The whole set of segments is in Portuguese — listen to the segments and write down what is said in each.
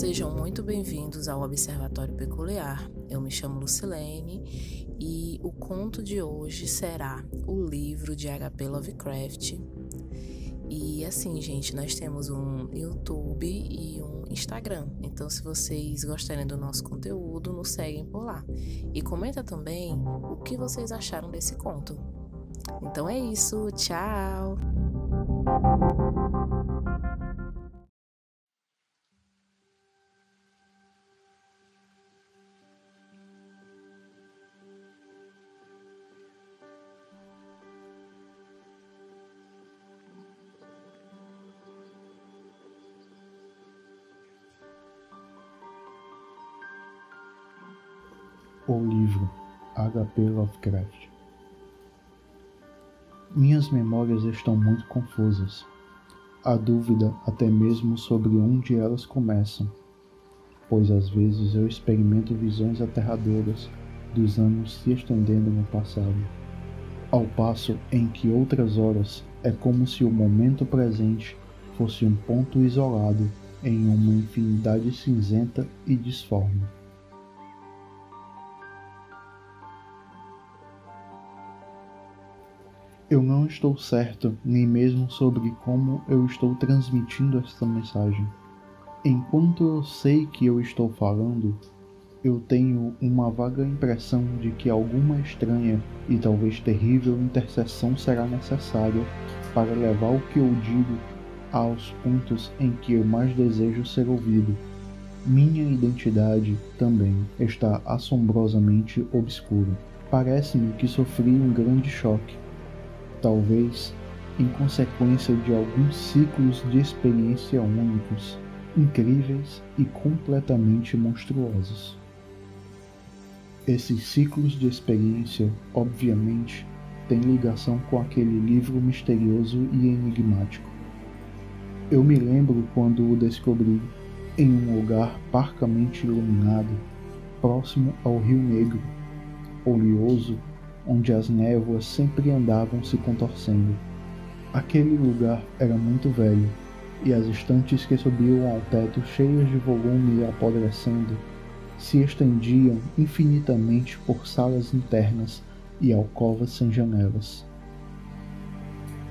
Sejam muito bem-vindos ao Observatório Peculiar. Eu me chamo Lucilene e o conto de hoje será o livro de HP Lovecraft. E assim, gente, nós temos um YouTube e um Instagram. Então, se vocês gostarem do nosso conteúdo, nos seguem por lá. E comenta também o que vocês acharam desse conto. Então é isso, tchau! O livro H.P. Lovecraft Minhas memórias estão muito confusas. Há dúvida até mesmo sobre onde elas começam, pois às vezes eu experimento visões aterradoras dos anos se estendendo no passado, ao passo em que outras horas é como se o momento presente fosse um ponto isolado em uma infinidade cinzenta e disforme. Eu não estou certo nem mesmo sobre como eu estou transmitindo esta mensagem. Enquanto eu sei que eu estou falando, eu tenho uma vaga impressão de que alguma estranha e talvez terrível intercessão será necessária para levar o que eu digo aos pontos em que eu mais desejo ser ouvido. Minha identidade também está assombrosamente obscura. Parece-me que sofri um grande choque talvez em consequência de alguns ciclos de experiência únicos, incríveis e completamente monstruosos. Esses ciclos de experiência, obviamente, têm ligação com aquele livro misterioso e enigmático. Eu me lembro quando o descobri em um lugar parcamente iluminado, próximo ao Rio Negro, oleoso onde as névoas sempre andavam se contorcendo. Aquele lugar era muito velho, e as estantes que subiam ao teto cheias de volume e apodrecendo se estendiam infinitamente por salas internas e alcovas sem janelas.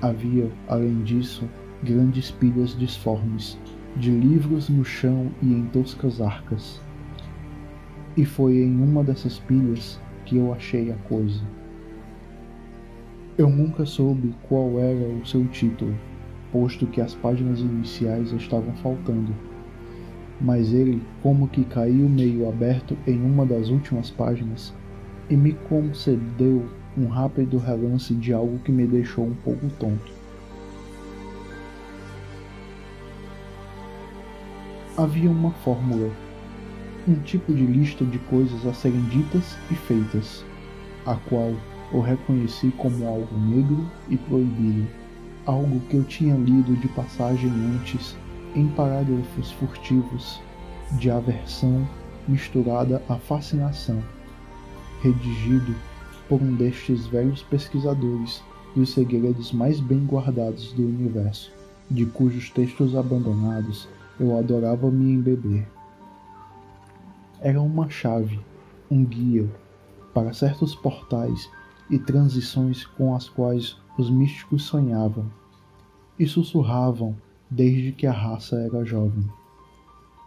Havia, além disso, grandes pilhas disformes de livros no chão e em toscas arcas. E foi em uma dessas pilhas que eu achei a coisa. Eu nunca soube qual era o seu título, posto que as páginas iniciais estavam faltando. Mas ele, como que caiu meio aberto em uma das últimas páginas, e me concedeu um rápido relance de algo que me deixou um pouco tonto. Havia uma fórmula, um tipo de lista de coisas a serem ditas e feitas, a qual o reconheci como algo negro e proibido, algo que eu tinha lido de passagem antes em parágrafos furtivos de aversão misturada à fascinação, redigido por um destes velhos pesquisadores dos segredos mais bem guardados do universo, de cujos textos abandonados eu adorava me embeber. Era uma chave, um guia para certos portais e transições com as quais os místicos sonhavam e sussurravam desde que a raça era jovem,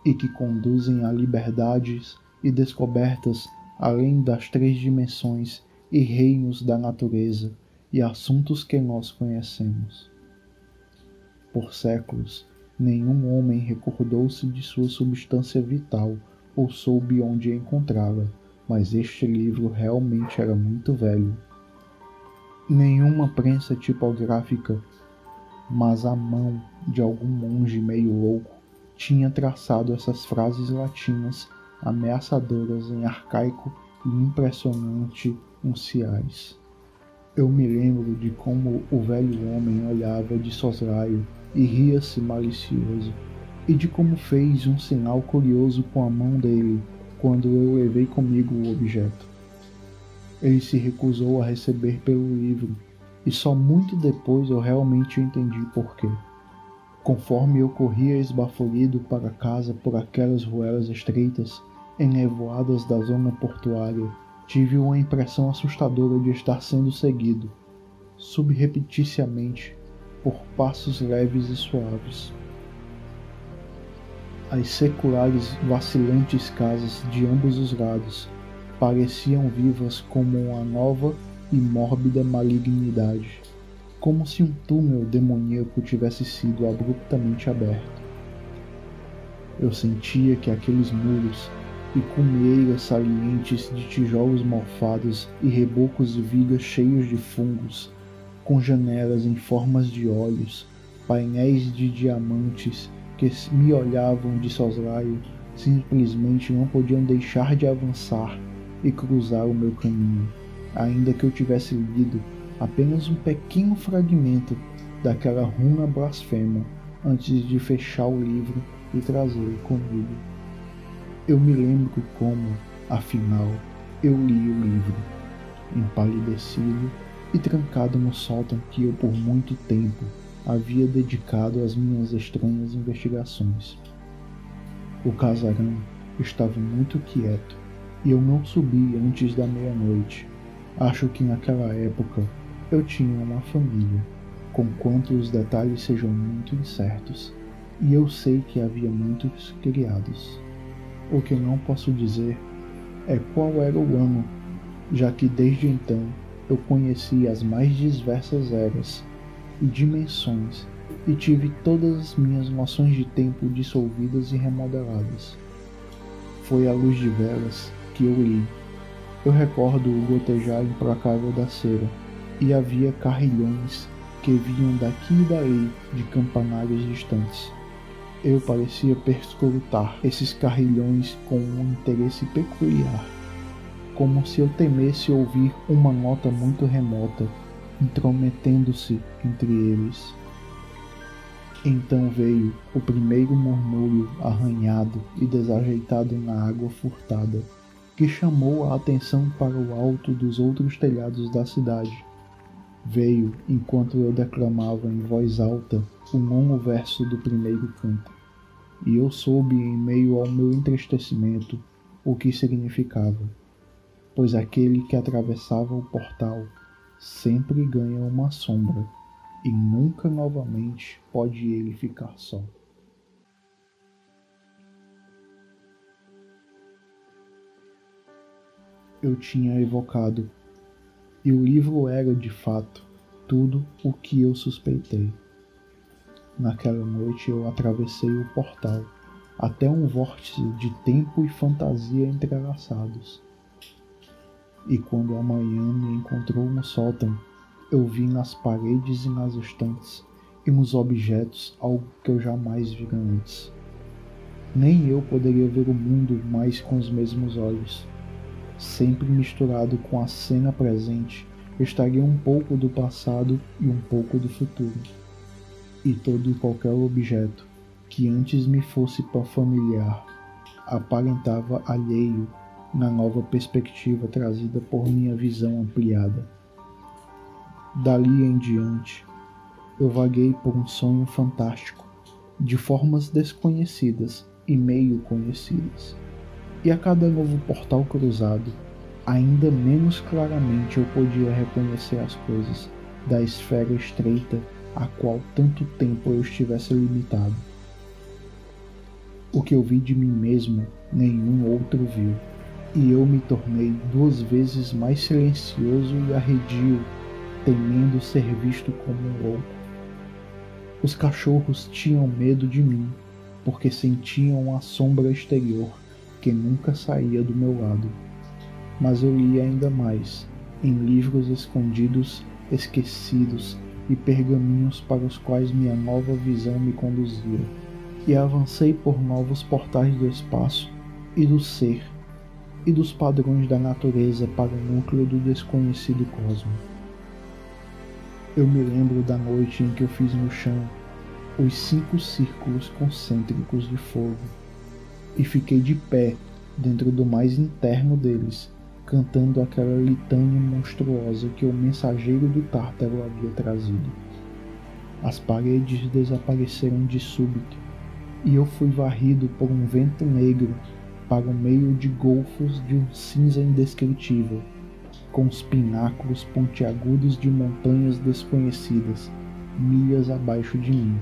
e que conduzem a liberdades e descobertas além das três dimensões e reinos da natureza e assuntos que nós conhecemos. Por séculos, nenhum homem recordou-se de sua substância vital ou soube onde a encontrava, mas este livro realmente era muito velho nenhuma prensa tipográfica, mas a mão de algum monge meio louco tinha traçado essas frases latinas ameaçadoras em arcaico e impressionante unciais. Eu me lembro de como o velho homem olhava de soslaio e ria-se malicioso, e de como fez um sinal curioso com a mão dele quando eu levei comigo o objeto. Ele se recusou a receber pelo livro, e só muito depois eu realmente entendi por quê. Conforme eu corria esbaforido para casa por aquelas ruelas estreitas, enevoadas da zona portuária, tive uma impressão assustadora de estar sendo seguido, subrepeticiamente, por passos leves e suaves. As seculares vacilantes casas de ambos os lados pareciam vivas como uma nova e mórbida malignidade como se um túnel demoníaco tivesse sido abruptamente aberto. Eu sentia que aqueles muros e cumeeiras salientes de tijolos malfados e rebocos de vigas cheios de fungos, com janelas em formas de olhos, painéis de diamantes que me olhavam de soslaio, simplesmente não podiam deixar de avançar e cruzar o meu caminho, ainda que eu tivesse lido apenas um pequeno fragmento daquela runa blasfema antes de fechar o livro e trazê-lo comigo. Eu me lembro como, afinal, eu li o livro, empalidecido e trancado no sótão que eu por muito tempo havia dedicado às minhas estranhas investigações. O casarão estava muito quieto e eu não subi antes da meia-noite. Acho que naquela época eu tinha uma família, conquanto os detalhes sejam muito incertos, e eu sei que havia muitos criados. O que não posso dizer é qual era o ano, já que desde então eu conheci as mais diversas eras e dimensões e tive todas as minhas noções de tempo dissolvidas e remodeladas. Foi à luz de velas que eu li. Eu recordo o gotejar implacável da cera e havia carrilhões que vinham daqui e dali de campanários distantes. Eu parecia perscrutar esses carrilhões com um interesse peculiar, como se eu temesse ouvir uma nota muito remota intrometendo-se entre eles. Então veio o primeiro murmúrio arranhado e desajeitado na água furtada, que chamou a atenção para o alto dos outros telhados da cidade. Veio enquanto eu declamava em voz alta o nono verso do primeiro canto, e eu soube em meio ao meu entristecimento o que significava, pois aquele que atravessava o portal sempre ganha uma sombra e nunca novamente pode ele ficar só. Eu tinha evocado e o livro era, de fato, tudo o que eu suspeitei. Naquela noite eu atravessei o portal até um vórtice de tempo e fantasia entrelaçados. E quando a manhã me encontrou no sótão, eu vi nas paredes e nas estantes e nos objetos algo que eu jamais vi antes. Nem eu poderia ver o mundo mais com os mesmos olhos sempre misturado com a cena presente, estaria um pouco do passado e um pouco do futuro. E todo e qualquer objeto que antes me fosse familiar aparentava alheio na nova perspectiva trazida por minha visão ampliada. Dali em diante, eu vaguei por um sonho fantástico, de formas desconhecidas e meio conhecidas e a cada novo portal cruzado, ainda menos claramente eu podia reconhecer as coisas da esfera estreita a qual tanto tempo eu estivesse limitado. O que eu vi de mim mesmo, nenhum outro viu, e eu me tornei duas vezes mais silencioso e arredio, temendo ser visto como um louco. Os cachorros tinham medo de mim, porque sentiam a sombra exterior que nunca saía do meu lado. Mas eu li ainda mais, em livros escondidos, esquecidos e pergaminhos para os quais minha nova visão me conduzia, e avancei por novos portais do espaço e do ser e dos padrões da natureza para o núcleo do desconhecido cosmo. Eu me lembro da noite em que eu fiz no chão os cinco círculos concêntricos de fogo e fiquei de pé dentro do mais interno deles, cantando aquela litânia monstruosa que o mensageiro do Tártaro havia trazido. as paredes desapareceram de súbito e eu fui varrido por um vento negro para o meio de golfos de um cinza indescritível, com os pináculos pontiagudos de montanhas desconhecidas, milhas abaixo de mim.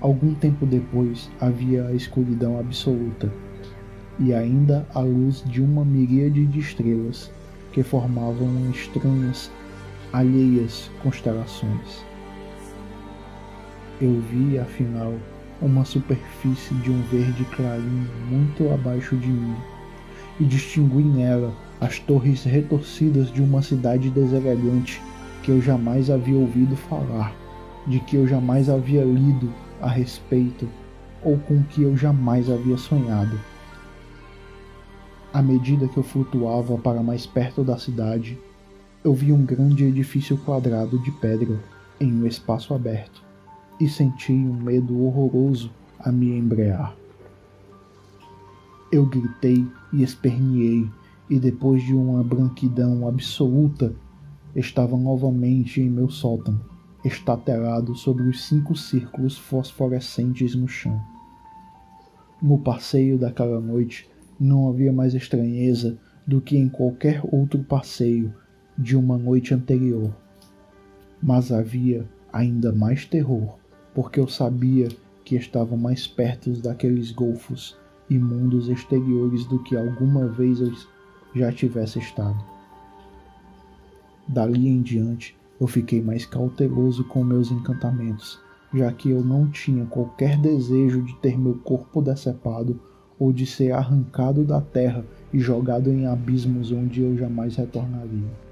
Algum tempo depois havia a escuridão absoluta e ainda a luz de uma miríade de estrelas que formavam estranhas, alheias constelações. Eu vi, afinal, uma superfície de um verde clarinho muito abaixo de mim e distingui nela as torres retorcidas de uma cidade deselegante que eu jamais havia ouvido falar, de que eu jamais havia lido a respeito ou com que eu jamais havia sonhado. À medida que eu flutuava para mais perto da cidade, eu vi um grande edifício quadrado de pedra em um espaço aberto e senti um medo horroroso a me embrear. Eu gritei e esperneei, e depois de uma branquidão absoluta, estava novamente em meu sótão, estatelado sobre os cinco círculos fosforescentes no chão. No passeio daquela noite não havia mais estranheza do que em qualquer outro passeio de uma noite anterior, mas havia ainda mais terror porque eu sabia que estava mais perto daqueles golfos e mundos exteriores do que alguma vez eu já tivesse estado. Dali em diante, eu fiquei mais cauteloso com meus encantamentos, já que eu não tinha qualquer desejo de ter meu corpo decepado ou de ser arrancado da terra e jogado em abismos onde eu jamais retornaria.